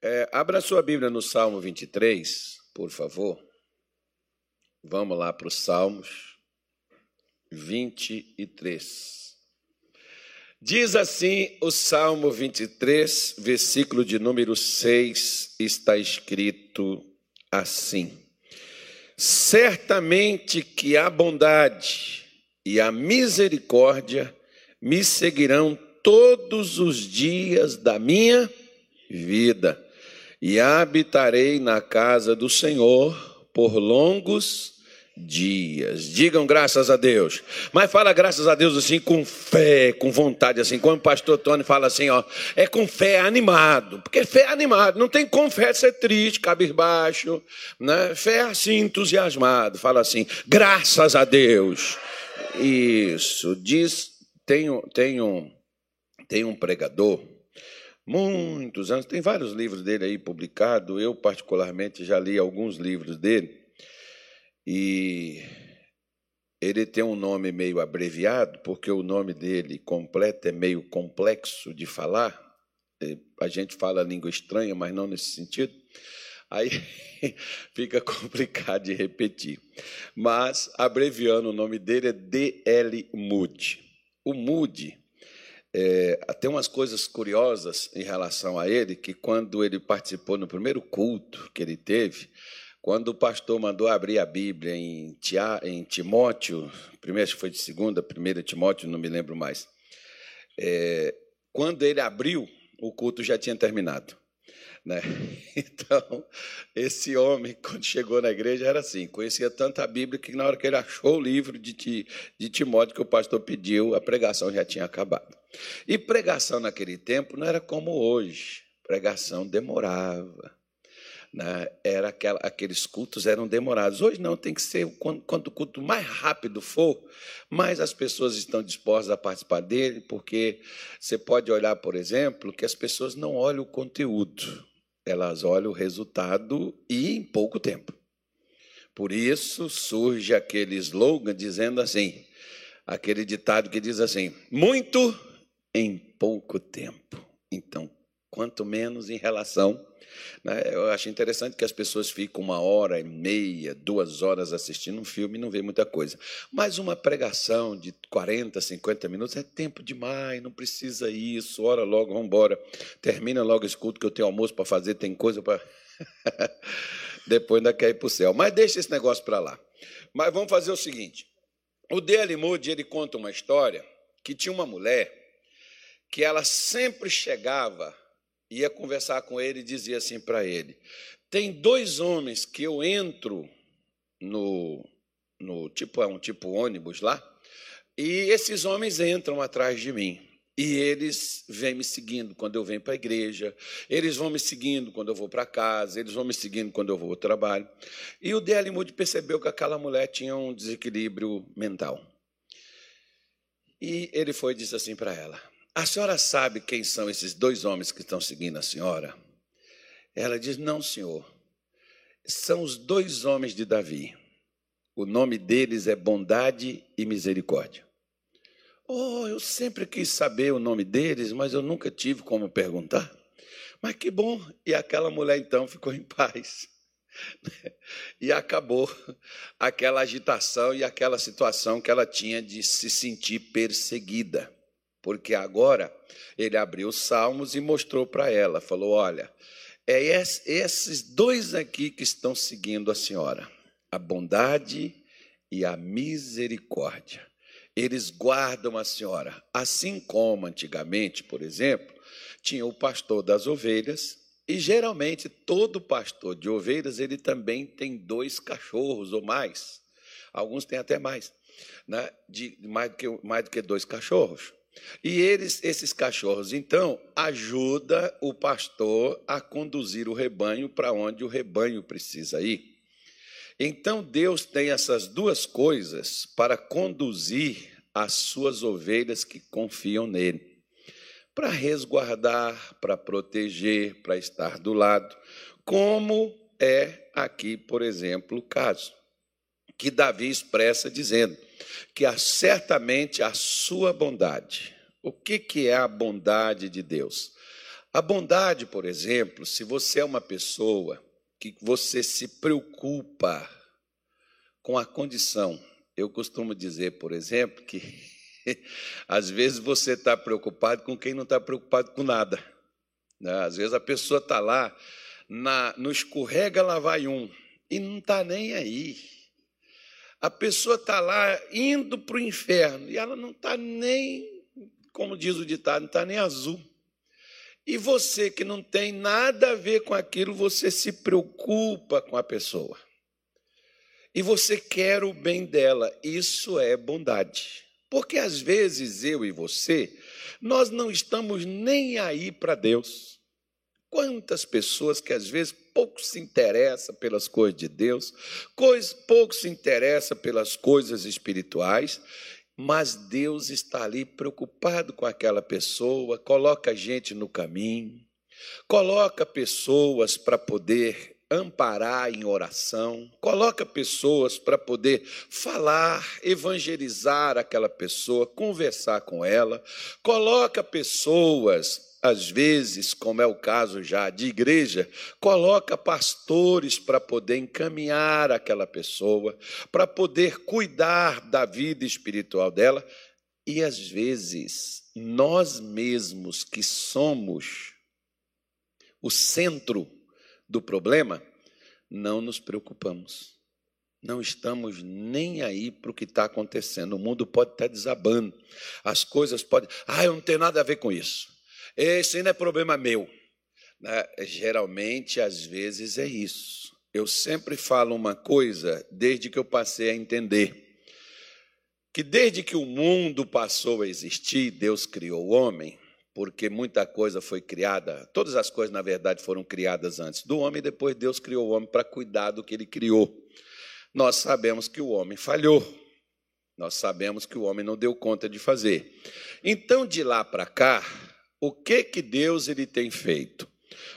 É, abra sua Bíblia no Salmo 23, por favor. Vamos lá para os Salmos 23. Diz assim o Salmo 23, versículo de número 6, está escrito assim: Certamente que a bondade e a misericórdia me seguirão todos os dias da minha vida e habitarei na casa do Senhor por longos dias. Digam graças a Deus. Mas fala graças a Deus assim com fé, com vontade assim. Quando o pastor Tony fala assim, ó, é com fé animado, porque fé é animado, não tem como fé ser triste, cabisbaixo, né? Fé é assim entusiasmado, fala assim, graças a Deus. Isso, diz, tem, tem um tem um pregador muitos anos, tem vários livros dele aí publicados, eu particularmente já li alguns livros dele, e ele tem um nome meio abreviado, porque o nome dele completo é meio complexo de falar, a gente fala língua estranha, mas não nesse sentido, aí fica complicado de repetir. Mas, abreviando, o nome dele é D.L. Moody. O Moody é, tem umas coisas curiosas em relação a ele, que quando ele participou no primeiro culto que ele teve, quando o pastor mandou abrir a Bíblia em, Tia, em Timóteo, primeiro acho que foi de segunda, primeiro Timóteo, não me lembro mais. É, quando ele abriu, o culto já tinha terminado. Né? Então, esse homem, quando chegou na igreja, era assim: conhecia tanto a Bíblia que, na hora que ele achou o livro de, de Timóteo que o pastor pediu, a pregação já tinha acabado. E pregação naquele tempo não era como hoje. Pregação demorava. Né? Era aquela, aqueles cultos eram demorados. Hoje não, tem que ser quanto o culto mais rápido for, mais as pessoas estão dispostas a participar dele, porque você pode olhar, por exemplo, que as pessoas não olham o conteúdo, elas olham o resultado e em pouco tempo. Por isso surge aquele slogan dizendo assim, aquele ditado que diz assim: muito em pouco tempo. Então, quanto menos em relação. Né? Eu acho interessante que as pessoas ficam uma hora e meia, duas horas assistindo um filme e não vê muita coisa. Mas uma pregação de 40, 50 minutos é tempo demais, não precisa isso, ora logo, vamos embora. Termina logo esse culto que eu tenho almoço para fazer, tem coisa para. Depois ainda quer ir para o céu. Mas deixa esse negócio para lá. Mas vamos fazer o seguinte: o D.L. Moody ele conta uma história que tinha uma mulher que ela sempre chegava, ia conversar com ele e dizia assim para ele: tem dois homens que eu entro no, no tipo é um tipo ônibus lá, e esses homens entram atrás de mim. E eles vêm me seguindo quando eu venho para a igreja, eles vão me seguindo quando eu vou para casa, eles vão me seguindo quando eu vou ao trabalho. E o D.L. Moody percebeu que aquela mulher tinha um desequilíbrio mental. E ele foi e disse assim para ela: a senhora sabe quem são esses dois homens que estão seguindo a senhora? Ela diz: Não, senhor. São os dois homens de Davi. O nome deles é Bondade e Misericórdia. Oh, eu sempre quis saber o nome deles, mas eu nunca tive como perguntar. Mas que bom! E aquela mulher então ficou em paz. E acabou aquela agitação e aquela situação que ela tinha de se sentir perseguida porque agora ele abriu os Salmos e mostrou para ela, falou: Olha, é esses dois aqui que estão seguindo a senhora, a bondade e a misericórdia. Eles guardam a senhora, assim como antigamente, por exemplo, tinha o pastor das ovelhas, e geralmente todo pastor de ovelhas ele também tem dois cachorros ou mais. Alguns têm até mais, né? de, mais, do que, mais do que dois cachorros. E eles, esses cachorros, então, ajuda o pastor a conduzir o rebanho para onde o rebanho precisa ir. Então, Deus tem essas duas coisas para conduzir as suas ovelhas que confiam nele. Para resguardar, para proteger, para estar do lado, como é aqui, por exemplo, o caso que Davi expressa dizendo: que há certamente a sua bondade. O que, que é a bondade de Deus? A bondade, por exemplo, se você é uma pessoa que você se preocupa com a condição, eu costumo dizer, por exemplo, que às vezes você está preocupado com quem não está preocupado com nada. Né? Às vezes a pessoa está lá na, no escorrega, lá vai um, e não está nem aí. A pessoa está lá indo para o inferno e ela não está nem, como diz o ditado, não está nem azul. E você que não tem nada a ver com aquilo, você se preocupa com a pessoa. E você quer o bem dela. Isso é bondade. Porque às vezes eu e você, nós não estamos nem aí para Deus. Quantas pessoas que às vezes pouco se interessa pelas coisas de Deus, pouco se interessa pelas coisas espirituais, mas Deus está ali preocupado com aquela pessoa, coloca a gente no caminho, coloca pessoas para poder amparar em oração, coloca pessoas para poder falar, evangelizar aquela pessoa, conversar com ela, coloca pessoas às vezes, como é o caso já de igreja, coloca pastores para poder encaminhar aquela pessoa, para poder cuidar da vida espiritual dela, e às vezes nós mesmos que somos o centro do problema, não nos preocupamos. Não estamos nem aí para o que está acontecendo. O mundo pode estar desabando. As coisas podem. Ah, eu não tenho nada a ver com isso. Esse não é problema meu. Né? Geralmente, às vezes, é isso. Eu sempre falo uma coisa desde que eu passei a entender. Que desde que o mundo passou a existir, Deus criou o homem, porque muita coisa foi criada, todas as coisas, na verdade, foram criadas antes do homem, e depois Deus criou o homem para cuidar do que ele criou. Nós sabemos que o homem falhou, nós sabemos que o homem não deu conta de fazer. Então, de lá para cá, o que que Deus ele tem feito?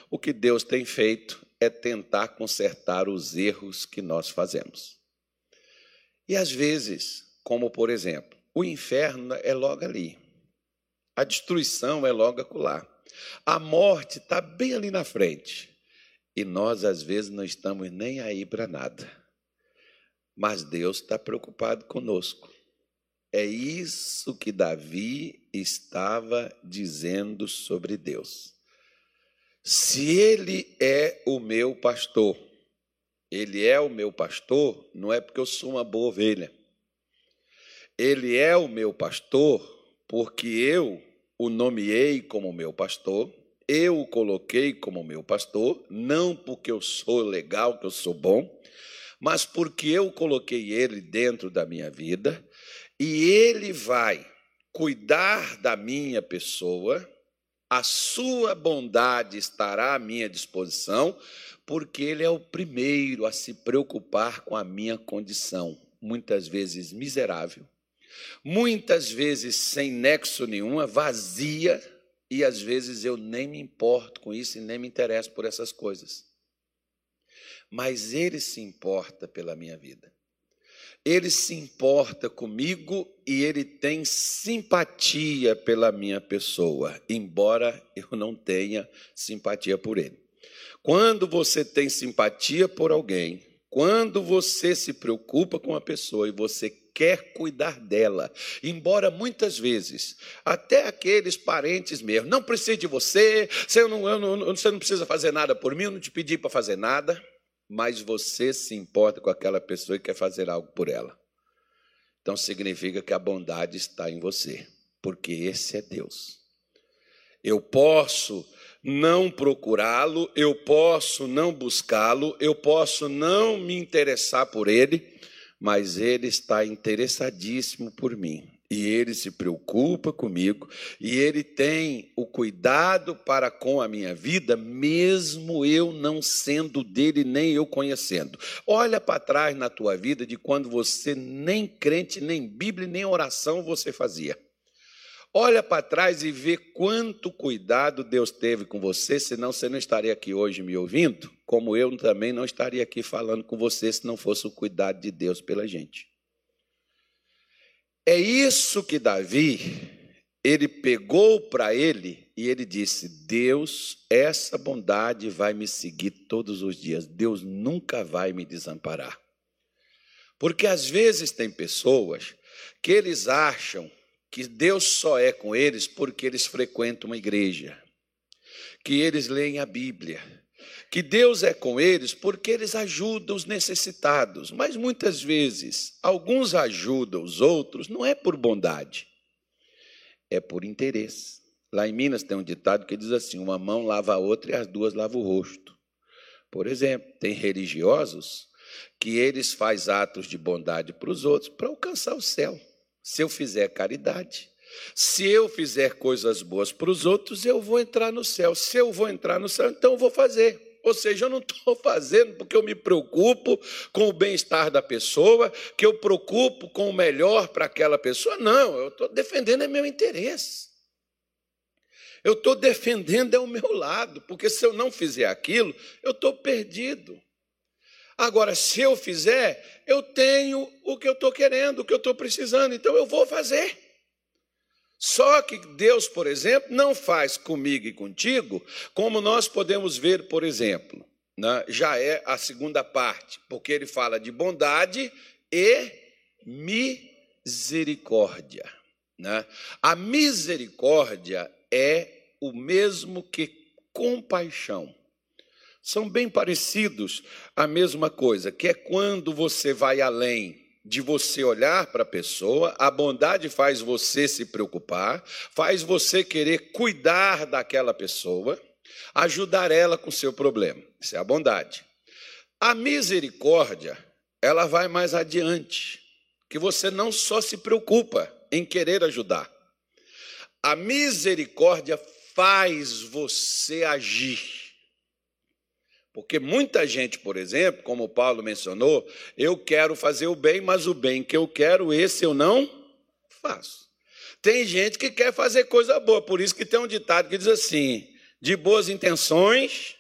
O que Deus tem feito é tentar consertar os erros que nós fazemos. E às vezes, como por exemplo, o inferno é logo ali. A destruição é logo acolá. A morte está bem ali na frente. E nós, às vezes, não estamos nem aí para nada. Mas Deus está preocupado conosco. É isso que Davi estava dizendo sobre Deus. Se ele é o meu pastor, ele é o meu pastor, não é porque eu sou uma boa ovelha. Ele é o meu pastor porque eu o nomeei como meu pastor, eu o coloquei como meu pastor, não porque eu sou legal, que eu sou bom, mas porque eu coloquei ele dentro da minha vida e ele vai cuidar da minha pessoa, a sua bondade estará à minha disposição, porque ele é o primeiro a se preocupar com a minha condição, muitas vezes miserável, muitas vezes sem nexo nenhuma, vazia, e às vezes eu nem me importo com isso e nem me interesso por essas coisas. Mas ele se importa pela minha vida ele se importa comigo e ele tem simpatia pela minha pessoa, embora eu não tenha simpatia por ele. Quando você tem simpatia por alguém, quando você se preocupa com uma pessoa e você quer cuidar dela, embora muitas vezes, até aqueles parentes mesmo, não precisa de você, você não, não, você não precisa fazer nada por mim, eu não te pedi para fazer nada mas você se importa com aquela pessoa e quer fazer algo por ela. Então significa que a bondade está em você, porque esse é Deus. Eu posso não procurá-lo, eu posso não buscá-lo, eu posso não me interessar por ele, mas ele está interessadíssimo por mim e ele se preocupa comigo, e ele tem o cuidado para com a minha vida, mesmo eu não sendo dele, nem eu conhecendo. Olha para trás na tua vida de quando você nem crente, nem Bíblia, nem oração você fazia. Olha para trás e vê quanto cuidado Deus teve com você, senão você não estaria aqui hoje me ouvindo, como eu também não estaria aqui falando com você se não fosse o cuidado de Deus pela gente. É isso que Davi ele pegou para ele e ele disse: Deus, essa bondade vai me seguir todos os dias. Deus nunca vai me desamparar. Porque às vezes tem pessoas que eles acham que Deus só é com eles porque eles frequentam uma igreja, que eles leem a Bíblia, que Deus é com eles porque eles ajudam os necessitados. Mas muitas vezes, alguns ajudam os outros não é por bondade, é por interesse. Lá em Minas tem um ditado que diz assim: uma mão lava a outra e as duas lavam o rosto. Por exemplo, tem religiosos que eles fazem atos de bondade para os outros para alcançar o céu. Se eu fizer caridade, se eu fizer coisas boas para os outros, eu vou entrar no céu. Se eu vou entrar no céu, então eu vou fazer. Ou seja, eu não estou fazendo porque eu me preocupo com o bem-estar da pessoa, que eu preocupo com o melhor para aquela pessoa. Não, eu estou defendendo é meu interesse. Eu estou defendendo é o meu lado, porque se eu não fizer aquilo, eu estou perdido. Agora, se eu fizer, eu tenho o que eu estou querendo, o que eu estou precisando, então eu vou fazer. Só que Deus, por exemplo, não faz comigo e contigo como nós podemos ver, por exemplo, né? já é a segunda parte, porque ele fala de bondade e misericórdia. Né? A misericórdia é o mesmo que compaixão. São bem parecidos a mesma coisa, que é quando você vai além de você olhar para a pessoa, a bondade faz você se preocupar, faz você querer cuidar daquela pessoa, ajudar ela com o seu problema. Isso é a bondade. A misericórdia, ela vai mais adiante, que você não só se preocupa em querer ajudar. A misericórdia faz você agir. Porque muita gente, por exemplo, como Paulo mencionou, eu quero fazer o bem, mas o bem que eu quero, esse eu não faço. Tem gente que quer fazer coisa boa, por isso que tem um ditado que diz assim: de boas intenções.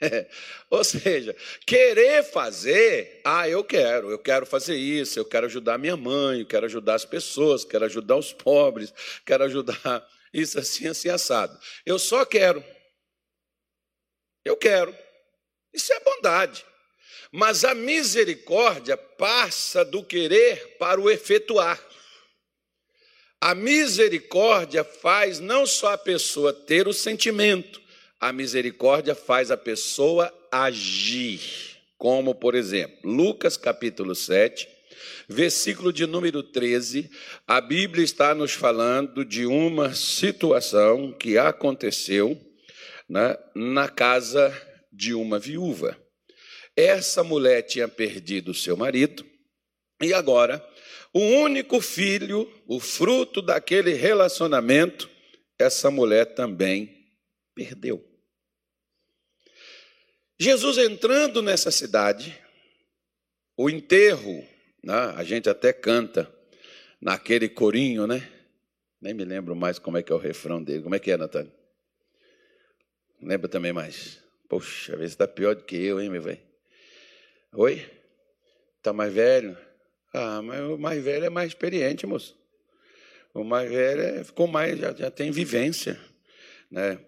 Ou seja, querer fazer, ah, eu quero, eu quero fazer isso, eu quero ajudar minha mãe, eu quero ajudar as pessoas, quero ajudar os pobres, quero ajudar isso assim, assim, assado. Eu só quero. Eu quero. Isso é bondade. Mas a misericórdia passa do querer para o efetuar. A misericórdia faz não só a pessoa ter o sentimento, a misericórdia faz a pessoa agir. Como, por exemplo, Lucas capítulo 7, versículo de número 13, a Bíblia está nos falando de uma situação que aconteceu né, na casa de uma viúva. Essa mulher tinha perdido seu marido e agora o único filho, o fruto daquele relacionamento, essa mulher também perdeu. Jesus entrando nessa cidade, o enterro, né, a gente até canta naquele corinho, né? Nem me lembro mais como é que é o refrão dele. Como é que é, Natália? Lembra também mais? Poxa, vê se está pior do que eu, hein, meu velho? Oi? Está mais velho? Ah, mas o mais velho é mais experiente, moço. O mais velho é, ficou mais, já, já tem vivência. Né?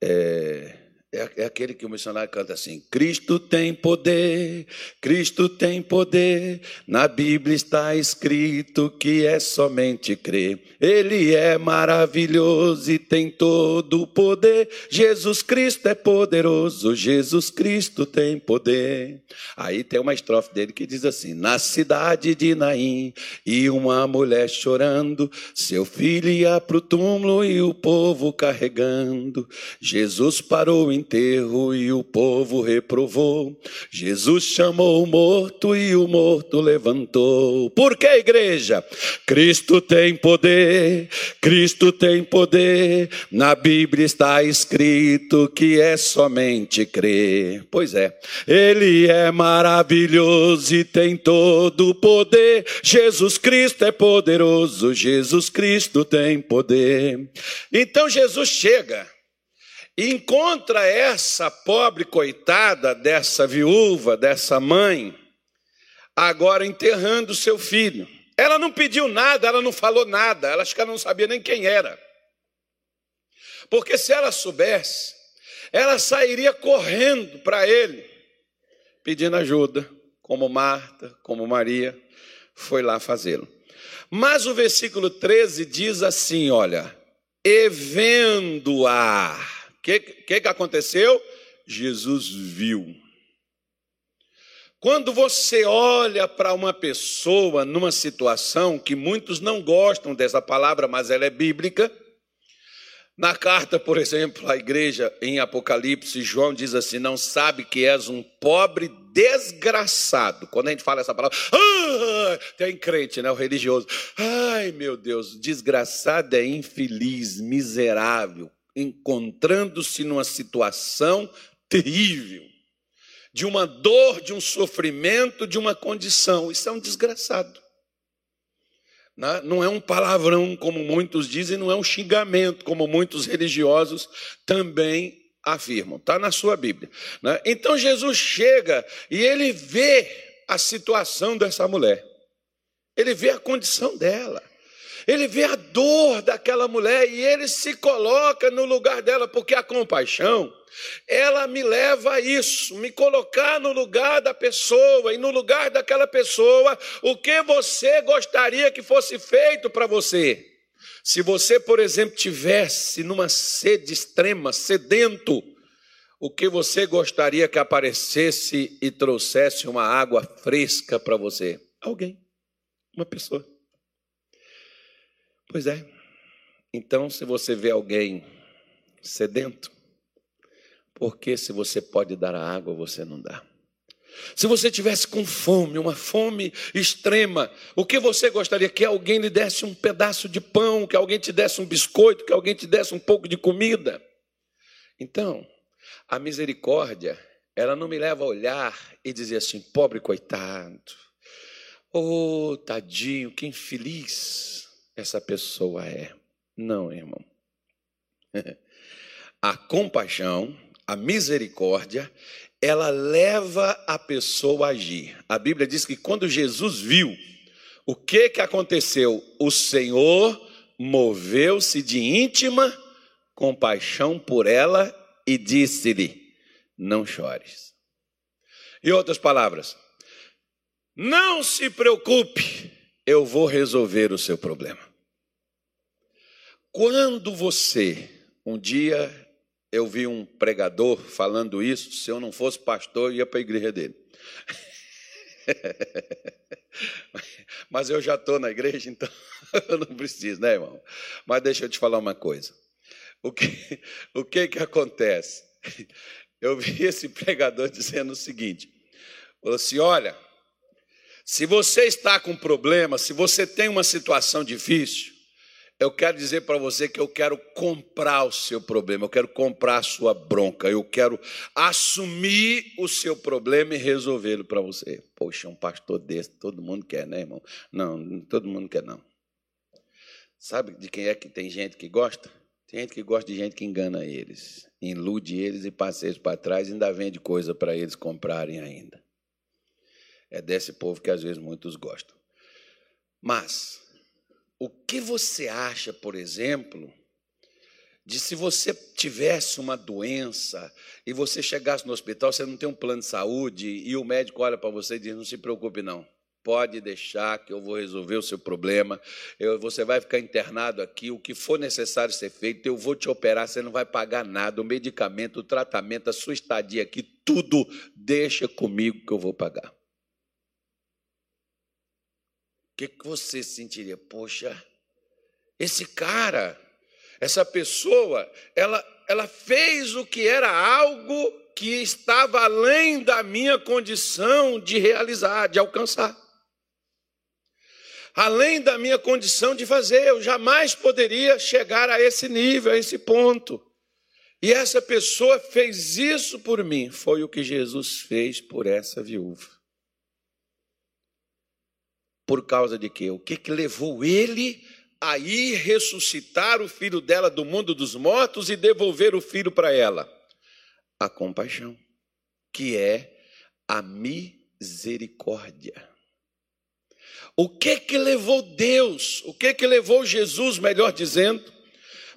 É, é, é, aquele que o missionário canta assim: Cristo tem poder, Cristo tem poder. Na Bíblia está escrito que é somente crer. Ele é maravilhoso e tem todo o poder. Jesus Cristo é poderoso, Jesus Cristo tem poder. Aí tem uma estrofe dele que diz assim: Na cidade de Naim, e uma mulher chorando, seu filho ia para o túmulo e o povo carregando. Jesus parou em enterro e o povo reprovou. Jesus chamou o morto e o morto levantou. Por que, igreja? Cristo tem poder, Cristo tem poder. Na Bíblia está escrito que é somente crer. Pois é, Ele é maravilhoso e tem todo o poder. Jesus Cristo é poderoso, Jesus Cristo tem poder. Então Jesus chega e encontra essa pobre coitada dessa viúva, dessa mãe, agora enterrando seu filho. Ela não pediu nada, ela não falou nada, ela acho que ela não sabia nem quem era. Porque se ela soubesse, ela sairia correndo para ele, pedindo ajuda, como Marta, como Maria, foi lá fazê-lo. Mas o versículo 13 diz assim: olha, e vendo-a, que, que, que aconteceu? Jesus viu. Quando você olha para uma pessoa numa situação que muitos não gostam dessa palavra, mas ela é bíblica, na carta, por exemplo, à igreja em Apocalipse, João diz assim: Não sabe que és um pobre desgraçado. Quando a gente fala essa palavra, ah, tem crente, né? O religioso. Ai, meu Deus, desgraçado é infeliz, miserável, encontrando-se numa situação terrível, de uma dor, de um sofrimento, de uma condição. Isso é um desgraçado. Né? Não é um palavrão, como muitos dizem, não é um xingamento, como muitos religiosos também afirmam. Está na sua Bíblia. Né? Então Jesus chega e ele vê a situação dessa mulher. Ele vê a condição dela. Ele vê a dor daquela mulher e ele se coloca no lugar dela, porque a compaixão ela me leva a isso, me colocar no lugar da pessoa e no lugar daquela pessoa, o que você gostaria que fosse feito para você. Se você, por exemplo, tivesse numa sede extrema, sedento, o que você gostaria que aparecesse e trouxesse uma água fresca para você? Alguém, uma pessoa. Pois é. Então, se você vê alguém sedento, porque se você pode dar a água, você não dá? Se você tivesse com fome, uma fome extrema, o que você gostaria? Que alguém lhe desse um pedaço de pão, que alguém te desse um biscoito, que alguém te desse um pouco de comida? Então, a misericórdia, ela não me leva a olhar e dizer assim, pobre coitado, oh, tadinho, que infeliz essa pessoa é. Não, irmão. A compaixão a misericórdia, ela leva a pessoa a agir. A Bíblia diz que quando Jesus viu, o que que aconteceu? O Senhor moveu-se de íntima compaixão por ela e disse-lhe: Não chores. Em outras palavras, não se preocupe, eu vou resolver o seu problema. Quando você um dia eu vi um pregador falando isso, se eu não fosse pastor, eu ia para a igreja dele. Mas eu já estou na igreja, então eu não preciso, né, irmão? Mas deixa eu te falar uma coisa. O que, o que, que acontece? Eu vi esse pregador dizendo o seguinte: falou assim: olha, se você está com problema, se você tem uma situação difícil, eu quero dizer para você que eu quero comprar o seu problema, eu quero comprar a sua bronca, eu quero assumir o seu problema e resolvê-lo para você. Poxa, um pastor desse, todo mundo quer, né, irmão? Não, todo mundo quer, não. Sabe de quem é que tem gente que gosta? Tem gente que gosta de gente que engana eles, ilude eles e passa eles para trás e ainda vende coisa para eles comprarem ainda. É desse povo que às vezes muitos gostam. Mas o que você acha, por exemplo, de se você tivesse uma doença e você chegasse no hospital, você não tem um plano de saúde e o médico olha para você e diz: Não se preocupe, não. Pode deixar que eu vou resolver o seu problema. Eu, você vai ficar internado aqui. O que for necessário ser feito, eu vou te operar. Você não vai pagar nada. O medicamento, o tratamento, a sua estadia aqui, tudo deixa comigo que eu vou pagar que, que você sentiria? Poxa, esse cara, essa pessoa, ela, ela fez o que era algo que estava além da minha condição de realizar, de alcançar. Além da minha condição de fazer, eu jamais poderia chegar a esse nível, a esse ponto. E essa pessoa fez isso por mim, foi o que Jesus fez por essa viúva. Por causa de quê? O que, que levou ele a ir ressuscitar o filho dela do mundo dos mortos e devolver o filho para ela? A compaixão, que é a misericórdia. O que que levou Deus, o que que levou Jesus, melhor dizendo,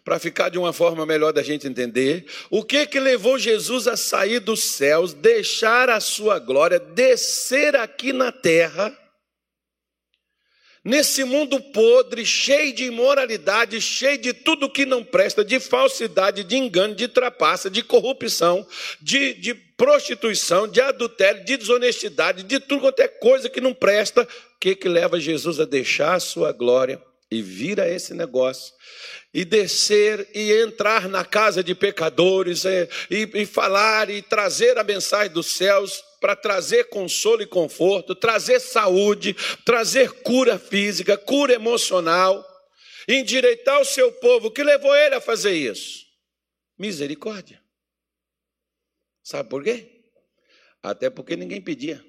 para ficar de uma forma melhor da gente entender, o que que levou Jesus a sair dos céus, deixar a sua glória, descer aqui na terra, nesse mundo podre, cheio de imoralidade, cheio de tudo que não presta, de falsidade, de engano, de trapaça, de corrupção, de, de prostituição, de adultério, de desonestidade, de tudo quanto é coisa que não presta, o que, que leva Jesus a deixar a sua glória e vir a esse negócio? E descer e entrar na casa de pecadores e, e, e falar e trazer a mensagem dos céus para trazer consolo e conforto, trazer saúde, trazer cura física, cura emocional, endireitar o seu povo. O que levou ele a fazer isso? Misericórdia. Sabe por quê? Até porque ninguém pedia.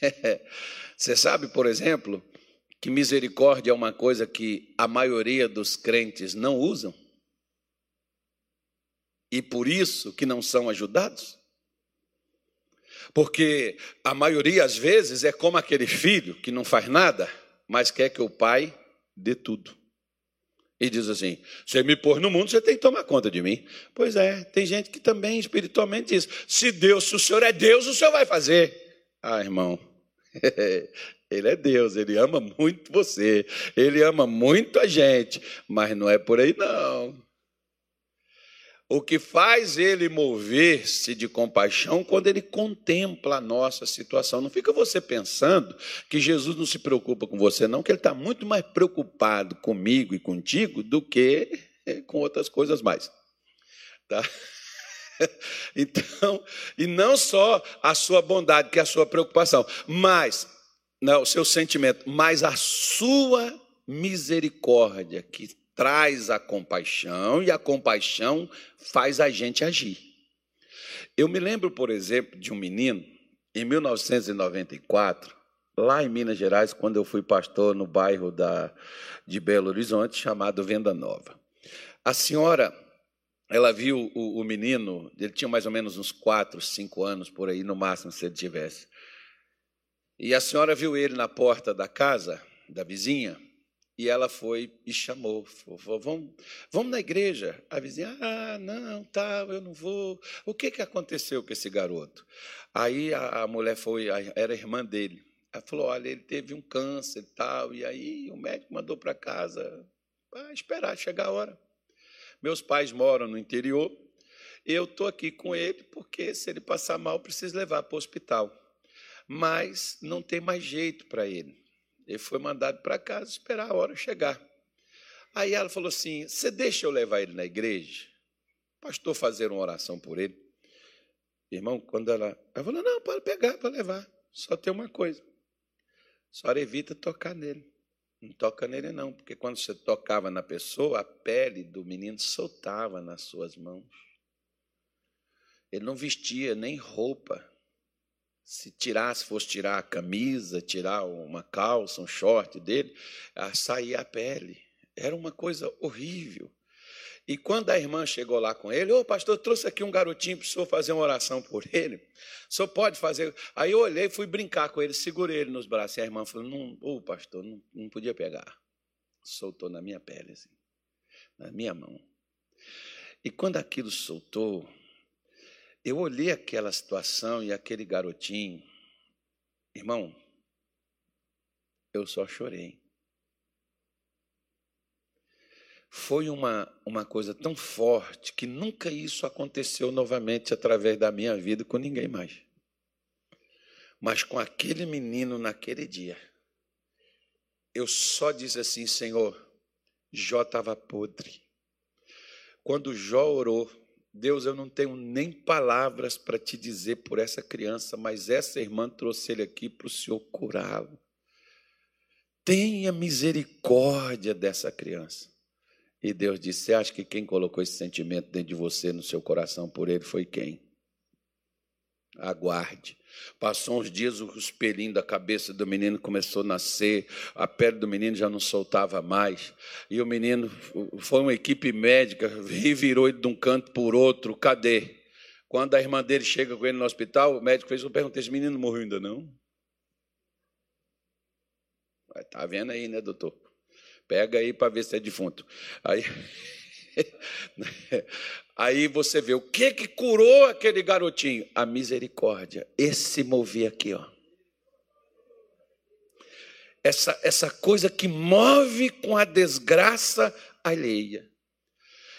Você sabe, por exemplo, que misericórdia é uma coisa que a maioria dos crentes não usam? E por isso que não são ajudados? Porque a maioria, às vezes, é como aquele filho que não faz nada, mas quer que o pai dê tudo. E diz assim: você me pôs no mundo, você tem que tomar conta de mim. Pois é, tem gente que também espiritualmente diz: se Deus, se o Senhor é Deus, o Senhor vai fazer. Ah, irmão, Ele é Deus, ele ama muito você, ele ama muito a gente, mas não é por aí não o que faz ele mover-se de compaixão quando ele contempla a nossa situação. Não fica você pensando que Jesus não se preocupa com você, não, que ele está muito mais preocupado comigo e contigo do que com outras coisas mais. Tá? Então, e não só a sua bondade, que é a sua preocupação, mas não, o seu sentimento, mas a sua misericórdia, que traz a compaixão e a compaixão faz a gente agir. Eu me lembro, por exemplo, de um menino, em 1994, lá em Minas Gerais, quando eu fui pastor no bairro da, de Belo Horizonte, chamado Venda Nova. A senhora, ela viu o, o menino, ele tinha mais ou menos uns quatro, cinco anos por aí, no máximo, se ele tivesse. E a senhora viu ele na porta da casa da vizinha, e ela foi e chamou, falou, vamos, vamos na igreja. A vizinha, ah, não, tá, eu não vou. O que, que aconteceu com esse garoto? Aí a, a mulher foi, era irmã dele. Ela falou, olha, ele teve um câncer e tal, e aí o médico mandou para casa para esperar chegar a hora. Meus pais moram no interior, eu estou aqui com ele porque se ele passar mal, preciso levar para o hospital. Mas não tem mais jeito para ele. Ele foi mandado para casa esperar a hora chegar. Aí ela falou assim: Você deixa eu levar ele na igreja? pastor fazer uma oração por ele. Irmão, quando ela. Ela falou: Não, pode pegar, pode levar. Só tem uma coisa. Só evita tocar nele. Não toca nele, não, porque quando você tocava na pessoa, a pele do menino soltava nas suas mãos. Ele não vestia nem roupa se tirasse, fosse tirar a camisa, tirar uma calça, um short dele, saía a pele. Era uma coisa horrível. E quando a irmã chegou lá com ele, ô oh, pastor, trouxe aqui um garotinho para o senhor fazer uma oração por ele. O senhor pode fazer. Aí eu olhei, fui brincar com ele, segurei ele nos braços. E a irmã falou: Não, ô oh, pastor, não, não podia pegar. Soltou na minha pele, assim, na minha mão. E quando aquilo soltou, eu olhei aquela situação e aquele garotinho, irmão, eu só chorei. Foi uma, uma coisa tão forte que nunca isso aconteceu novamente através da minha vida com ninguém mais. Mas com aquele menino naquele dia, eu só disse assim: Senhor, Jó estava podre. Quando Jó orou, Deus, eu não tenho nem palavras para te dizer por essa criança, mas essa irmã trouxe ele aqui para o Senhor curá-lo. Tenha misericórdia dessa criança. E Deus disse: Você acha que quem colocou esse sentimento dentro de você, no seu coração, por ele, foi quem? Aguarde. Passou uns dias, o pelinhos da cabeça do menino começou a nascer, a pele do menino já não soltava mais. E o menino, foi uma equipe médica, revirou ele de um canto por outro, cadê? Quando a irmã dele chega com ele no hospital, o médico fez, eu perguntei, esse menino morreu ainda não? Está vendo aí, né, doutor? Pega aí para ver se é defunto. Aí... aí você vê o que que curou aquele garotinho? A misericórdia. Esse mover aqui, ó. Essa, essa coisa que move com a desgraça alheia.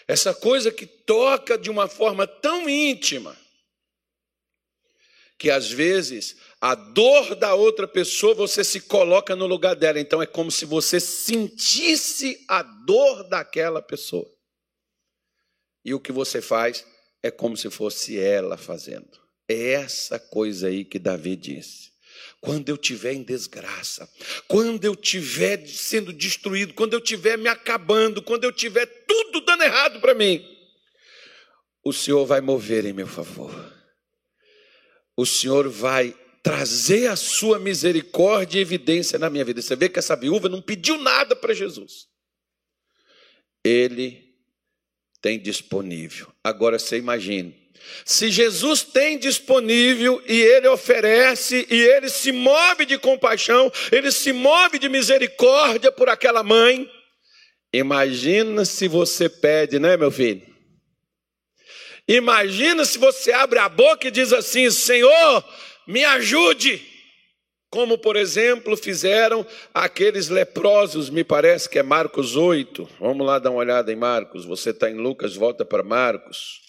Essa coisa que toca de uma forma tão íntima que às vezes a dor da outra pessoa você se coloca no lugar dela. Então é como se você sentisse a dor daquela pessoa. E o que você faz é como se fosse ela fazendo. É essa coisa aí que Davi disse. Quando eu estiver em desgraça, quando eu estiver sendo destruído, quando eu estiver me acabando, quando eu tiver tudo dando errado para mim, o Senhor vai mover em meu favor. O Senhor vai trazer a sua misericórdia e evidência na minha vida. Você vê que essa viúva não pediu nada para Jesus. Ele tem disponível. Agora você imagine. Se Jesus tem disponível e ele oferece e ele se move de compaixão, ele se move de misericórdia por aquela mãe, imagina se você pede, né, meu filho? Imagina se você abre a boca e diz assim: Senhor, me ajude. Como, por exemplo, fizeram aqueles leprosos, me parece que é Marcos 8. Vamos lá dar uma olhada em Marcos. Você está em Lucas, volta para Marcos.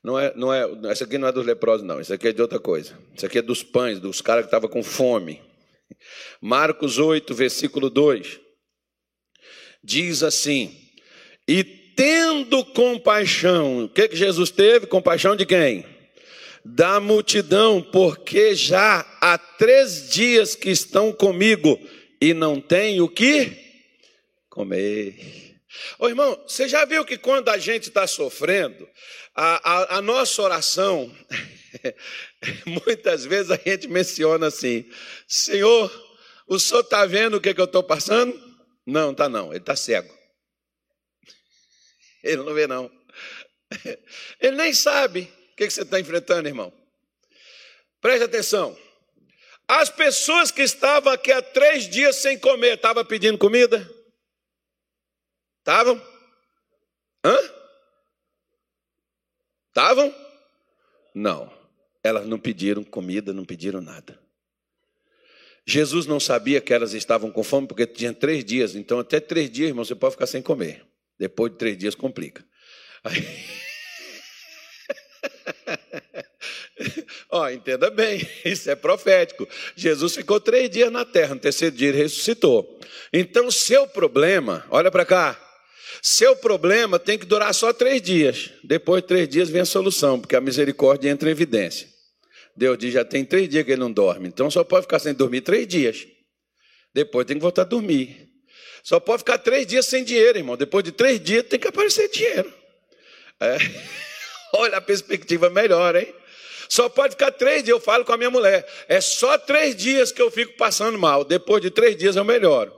Não é, não é, essa aqui não é dos leprosos, não. Isso aqui é de outra coisa. Isso aqui é dos pães, dos caras que estavam com fome. Marcos 8, versículo 2. Diz assim: E tendo compaixão, o que, que Jesus teve? Compaixão de quem? Da multidão, porque já há três dias que estão comigo e não tenho o que comer. Ô irmão, você já viu que quando a gente está sofrendo, a, a, a nossa oração, muitas vezes a gente menciona assim: Senhor, o senhor está vendo o que, que eu estou passando? Não, está não, ele está cego. Ele não vê, não. Ele nem sabe que, que você está enfrentando, irmão? Preste atenção. As pessoas que estavam aqui há três dias sem comer, estavam pedindo comida? Estavam? Hã? Estavam? Não. Elas não pediram comida, não pediram nada. Jesus não sabia que elas estavam com fome porque tinha três dias. Então, até três dias, irmão, você pode ficar sem comer. Depois de três dias, complica. Aí... Ó, oh, entenda bem, isso é profético. Jesus ficou três dias na terra, no terceiro dia ele ressuscitou. Então, seu problema, olha para cá, seu problema tem que durar só três dias. Depois de três dias vem a solução, porque a misericórdia entra em evidência. Deus diz: já tem três dias que ele não dorme, então só pode ficar sem dormir três dias. Depois tem que voltar a dormir. Só pode ficar três dias sem dinheiro, irmão. Depois de três dias tem que aparecer dinheiro. É. Olha a perspectiva melhor, hein? Só pode ficar três dias, eu falo com a minha mulher. É só três dias que eu fico passando mal. Depois de três dias eu melhoro.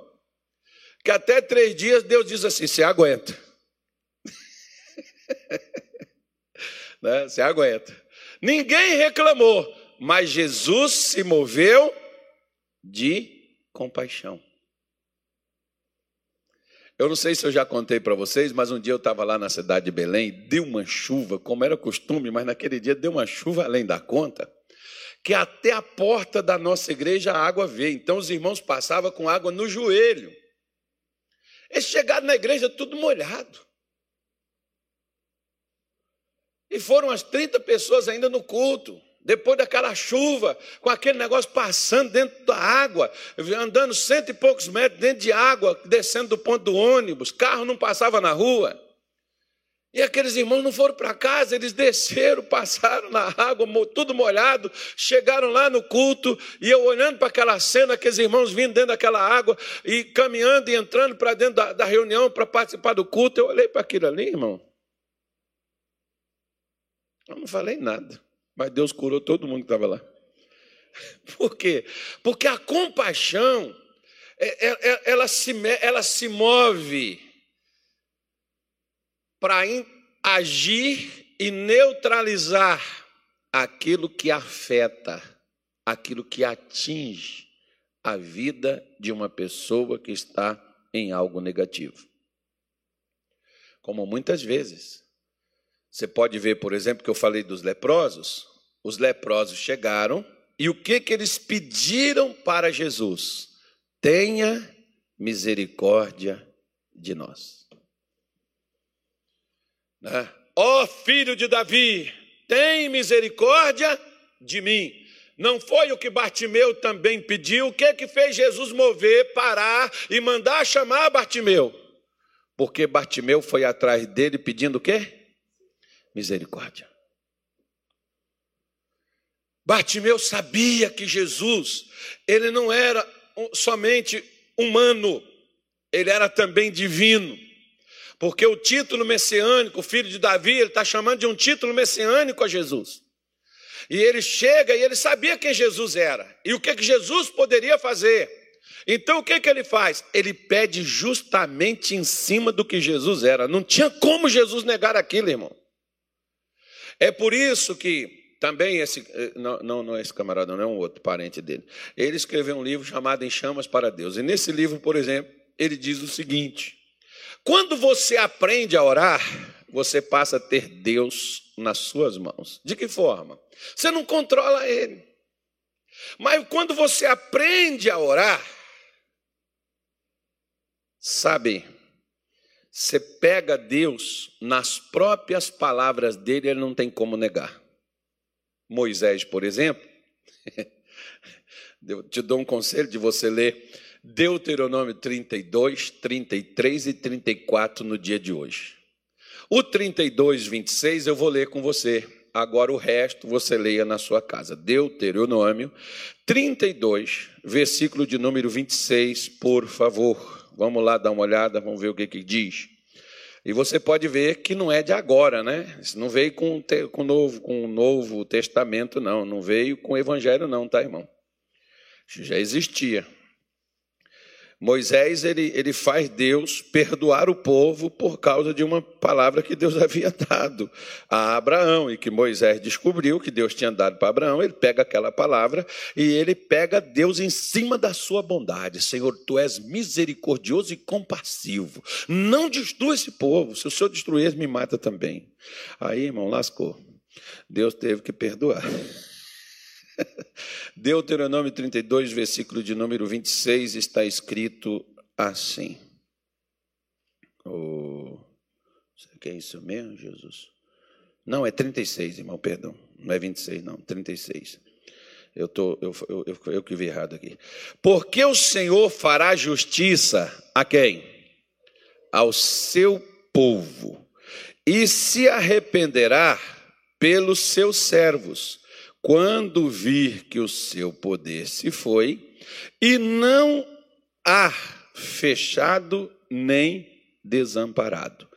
Que até três dias Deus diz assim: você aguenta. né? Você aguenta. Ninguém reclamou, mas Jesus se moveu de compaixão. Eu não sei se eu já contei para vocês, mas um dia eu estava lá na cidade de Belém, deu uma chuva, como era costume, mas naquele dia deu uma chuva além da conta, que até a porta da nossa igreja a água veio. Então os irmãos passavam com água no joelho. Eles chegaram na igreja tudo molhado. E foram as 30 pessoas ainda no culto depois daquela chuva, com aquele negócio passando dentro da água, andando cento e poucos metros dentro de água, descendo do ponto do ônibus, carro não passava na rua. E aqueles irmãos não foram para casa, eles desceram, passaram na água, tudo molhado, chegaram lá no culto, e eu olhando para aquela cena, aqueles irmãos vindo dentro daquela água, e caminhando e entrando para dentro da, da reunião para participar do culto, eu olhei para aquilo ali, irmão. Eu não falei nada. Mas Deus curou todo mundo que estava lá. Por quê? Porque a compaixão, é, é, é, ela se, ela se move para agir e neutralizar aquilo que afeta, aquilo que atinge a vida de uma pessoa que está em algo negativo. Como muitas vezes. Você pode ver, por exemplo, que eu falei dos leprosos. Os leprosos chegaram e o que que eles pediram para Jesus? Tenha misericórdia de nós. Né? Ó oh, filho de Davi, tem misericórdia de mim. Não foi o que Bartimeu também pediu? O que que fez Jesus mover, parar e mandar chamar Bartimeu? Porque Bartimeu foi atrás dele pedindo o quê? Misericórdia. Bartimeu sabia que Jesus, ele não era somente humano, ele era também divino. Porque o título messiânico, filho de Davi, ele está chamando de um título messiânico a Jesus. E ele chega e ele sabia quem Jesus era e o que, que Jesus poderia fazer. Então o que, que ele faz? Ele pede justamente em cima do que Jesus era. Não tinha como Jesus negar aquilo, irmão. É por isso que também esse, eh, não, não, não é esse camarada, não é um outro parente dele. Ele escreveu um livro chamado Em Chamas para Deus. E nesse livro, por exemplo, ele diz o seguinte: quando você aprende a orar, você passa a ter Deus nas suas mãos. De que forma? Você não controla ele. Mas quando você aprende a orar, sabe, você pega Deus nas próprias palavras dele, ele não tem como negar. Moisés, por exemplo, eu te dou um conselho de você ler Deuteronômio 32, 33 e 34 no dia de hoje. O 32, 26 eu vou ler com você. Agora o resto você leia na sua casa. Deuteronômio 32, versículo de número 26, por favor. Vamos lá dar uma olhada, vamos ver o que, que diz. E você pode ver que não é de agora, né? Isso não veio com, com, novo, com o Novo Testamento, não. Não veio com o Evangelho, não, tá, irmão? Isso já existia. Moisés ele, ele faz Deus perdoar o povo por causa de uma palavra que Deus havia dado a Abraão e que Moisés descobriu que Deus tinha dado para Abraão. Ele pega aquela palavra e ele pega Deus em cima da sua bondade. Senhor, tu és misericordioso e compassivo. Não destrua esse povo. Se o Senhor destruir, me mata também. Aí, irmão, lascou. Deus teve que perdoar. Deuteronômio 32, versículo de número 26, está escrito assim. Oh, será que é isso mesmo, Jesus? Não, é 36, irmão, perdão. Não é 26, não, 36. Eu, tô, eu, eu, eu, eu que vi errado aqui. Porque o Senhor fará justiça a quem? Ao seu povo, e se arrependerá pelos seus servos quando vir que o seu poder se foi, e não há fechado nem desamparado.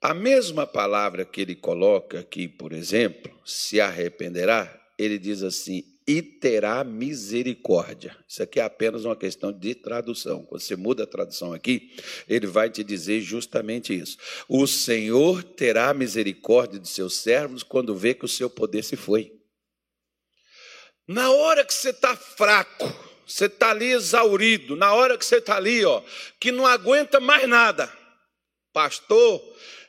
A mesma palavra que ele coloca aqui, por exemplo, se arrependerá, ele diz assim: e terá misericórdia. Isso aqui é apenas uma questão de tradução. Quando você muda a tradução aqui, ele vai te dizer justamente isso. O Senhor terá misericórdia de seus servos quando vê que o seu poder se foi. Na hora que você está fraco, você está ali exaurido, na hora que você está ali, ó, que não aguenta mais nada, pastor,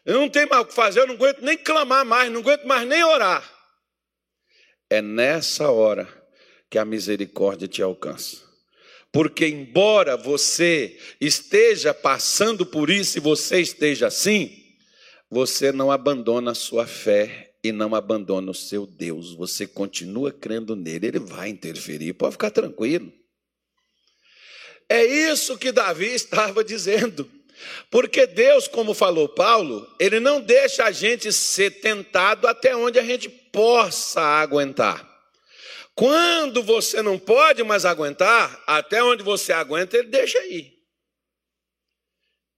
eu não tenho mais o que fazer, eu não aguento nem clamar mais, não aguento mais nem orar. É nessa hora que a misericórdia te alcança. Porque, embora você esteja passando por isso e você esteja assim, você não abandona a sua fé e não abandona o seu Deus, você continua crendo nele, ele vai interferir, pode ficar tranquilo. É isso que Davi estava dizendo. Porque Deus, como falou Paulo, ele não deixa a gente ser tentado até onde a gente possa aguentar. Quando você não pode mais aguentar, até onde você aguenta, ele deixa aí.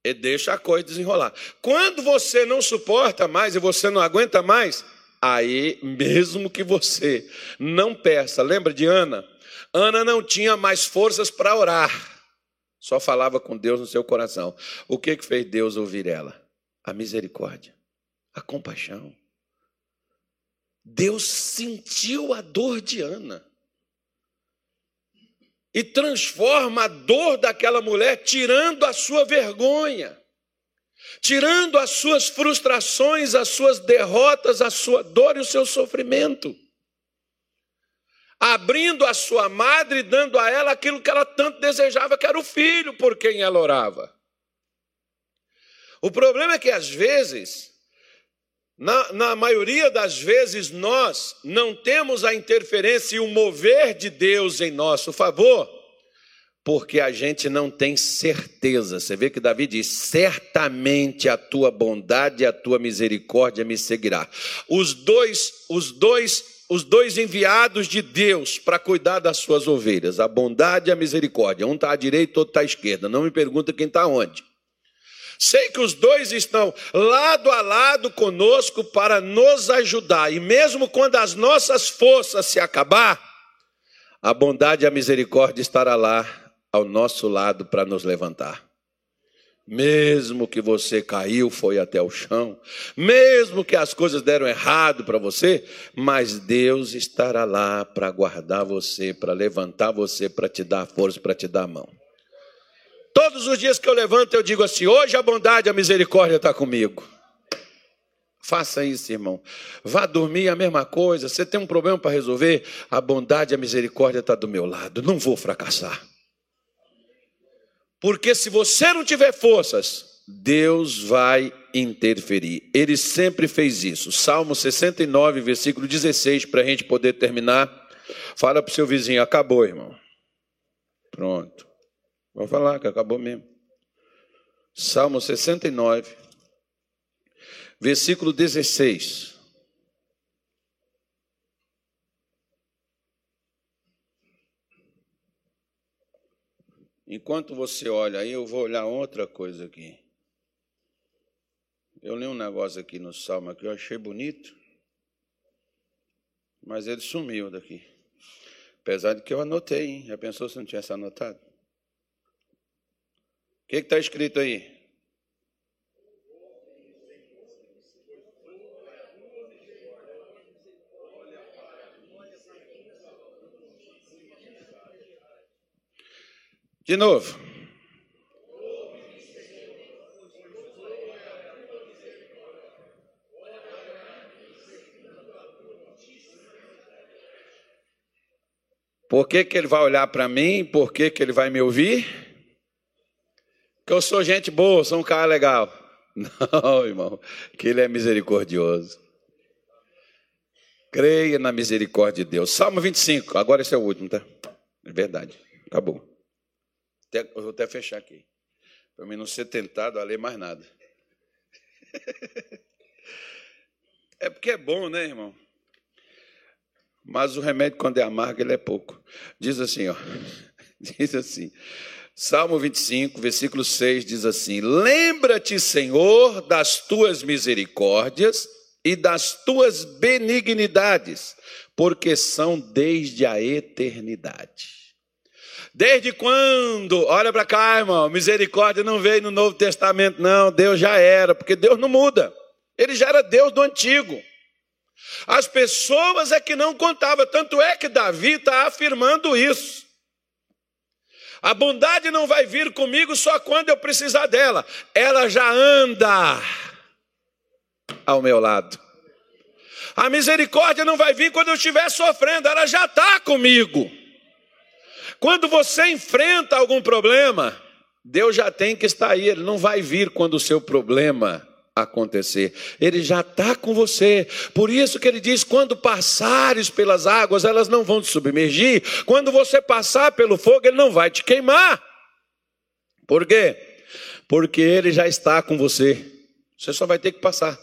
Ele deixa a coisa desenrolar. Quando você não suporta mais e você não aguenta mais, Aí, mesmo que você não peça, lembra de Ana? Ana não tinha mais forças para orar, só falava com Deus no seu coração. O que, que fez Deus ouvir ela? A misericórdia, a compaixão. Deus sentiu a dor de Ana. e transforma a dor daquela mulher, tirando a sua vergonha, tirando as suas frustrações, as suas derrotas, a sua dor e o seu sofrimento. Abrindo a sua madre e dando a ela aquilo que ela tanto desejava, que era o filho por quem ela orava. O problema é que às vezes na, na, maioria das vezes, nós não temos a interferência e o mover de Deus em nosso favor, porque a gente não tem certeza. Você vê que Davi diz: certamente a tua bondade e a tua misericórdia me seguirá. Os dois, os dois, os dois enviados de Deus para cuidar das suas ovelhas, a bondade e a misericórdia. Um está à direita, outro está à esquerda. Não me pergunta quem está onde. Sei que os dois estão lado a lado conosco para nos ajudar, e mesmo quando as nossas forças se acabar, a bondade e a misericórdia estará lá ao nosso lado para nos levantar. Mesmo que você caiu, foi até o chão, mesmo que as coisas deram errado para você, mas Deus estará lá para guardar você, para levantar você, para te dar força, para te dar a mão. Todos os dias que eu levanto, eu digo assim: hoje a bondade a misericórdia está comigo. Faça isso, irmão. Vá dormir a mesma coisa. Você tem um problema para resolver? A bondade a misericórdia está do meu lado. Não vou fracassar. Porque se você não tiver forças, Deus vai interferir. Ele sempre fez isso. Salmo 69, versículo 16, para a gente poder terminar. Fala para o seu vizinho: acabou, irmão. Pronto. Vou falar que acabou mesmo. Salmo 69, versículo 16. Enquanto você olha aí, eu vou olhar outra coisa aqui. Eu li um negócio aqui no Salmo que eu achei bonito, mas ele sumiu daqui. Apesar de que eu anotei, hein? Já pensou se não tivesse anotado? O que está escrito aí? De novo. Por que, que ele vai olhar para mim? Por que, que ele vai me ouvir? que eu sou gente boa, sou um cara legal. Não, irmão, que ele é misericordioso. Creia na misericórdia de Deus. Salmo 25, agora esse é o último, tá? É verdade, acabou. Até, vou até fechar aqui, para mim não ser tentado a ler mais nada. É porque é bom, né, irmão? Mas o remédio, quando é amargo, ele é pouco. Diz assim, ó. Diz assim: Salmo 25, versículo 6 diz assim: Lembra-te, Senhor, das tuas misericórdias e das tuas benignidades, porque são desde a eternidade. Desde quando? Olha para cá, irmão. Misericórdia não veio no Novo Testamento, não. Deus já era, porque Deus não muda. Ele já era Deus do antigo. As pessoas é que não contavam. Tanto é que Davi está afirmando isso. A bondade não vai vir comigo só quando eu precisar dela. Ela já anda ao meu lado. A misericórdia não vai vir quando eu estiver sofrendo, ela já está comigo. Quando você enfrenta algum problema, Deus já tem que estar aí, Ele não vai vir quando o seu problema acontecer. Ele já está com você. Por isso que ele diz: quando passares pelas águas, elas não vão te submergir. Quando você passar pelo fogo, ele não vai te queimar. Por quê? Porque ele já está com você. Você só vai ter que passar.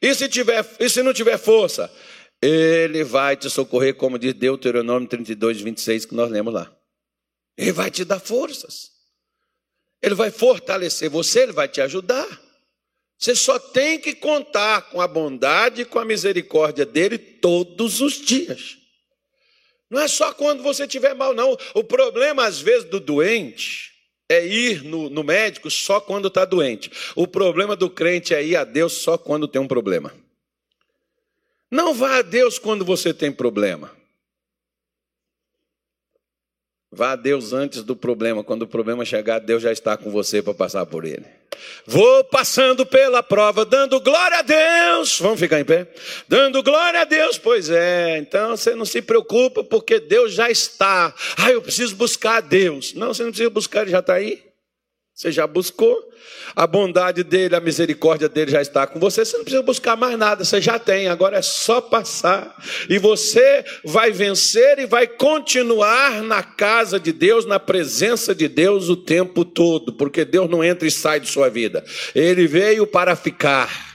E se, tiver, e se não tiver força? Ele vai te socorrer, como diz Deuteronômio 32, 26, que nós lemos lá. Ele vai te dar forças. Ele vai fortalecer você, ele vai te ajudar. Você só tem que contar com a bondade e com a misericórdia dele todos os dias. Não é só quando você estiver mal, não. O problema, às vezes, do doente é ir no, no médico só quando está doente. O problema do crente é ir a Deus só quando tem um problema. Não vá a Deus quando você tem problema. Vá a Deus antes do problema. Quando o problema chegar, Deus já está com você para passar por ele. Vou passando pela prova, dando glória a Deus. Vamos ficar em pé? Dando glória a Deus, pois é. Então você não se preocupa, porque Deus já está. Ah, eu preciso buscar a Deus. Não, você não precisa buscar, ele já está aí. Você já buscou, a bondade dele, a misericórdia dele já está com você, você não precisa buscar mais nada, você já tem, agora é só passar. E você vai vencer e vai continuar na casa de Deus, na presença de Deus o tempo todo, porque Deus não entra e sai de sua vida, ele veio para ficar.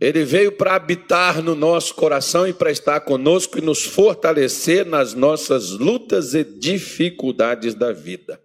Ele veio para habitar no nosso coração e para estar conosco e nos fortalecer nas nossas lutas e dificuldades da vida.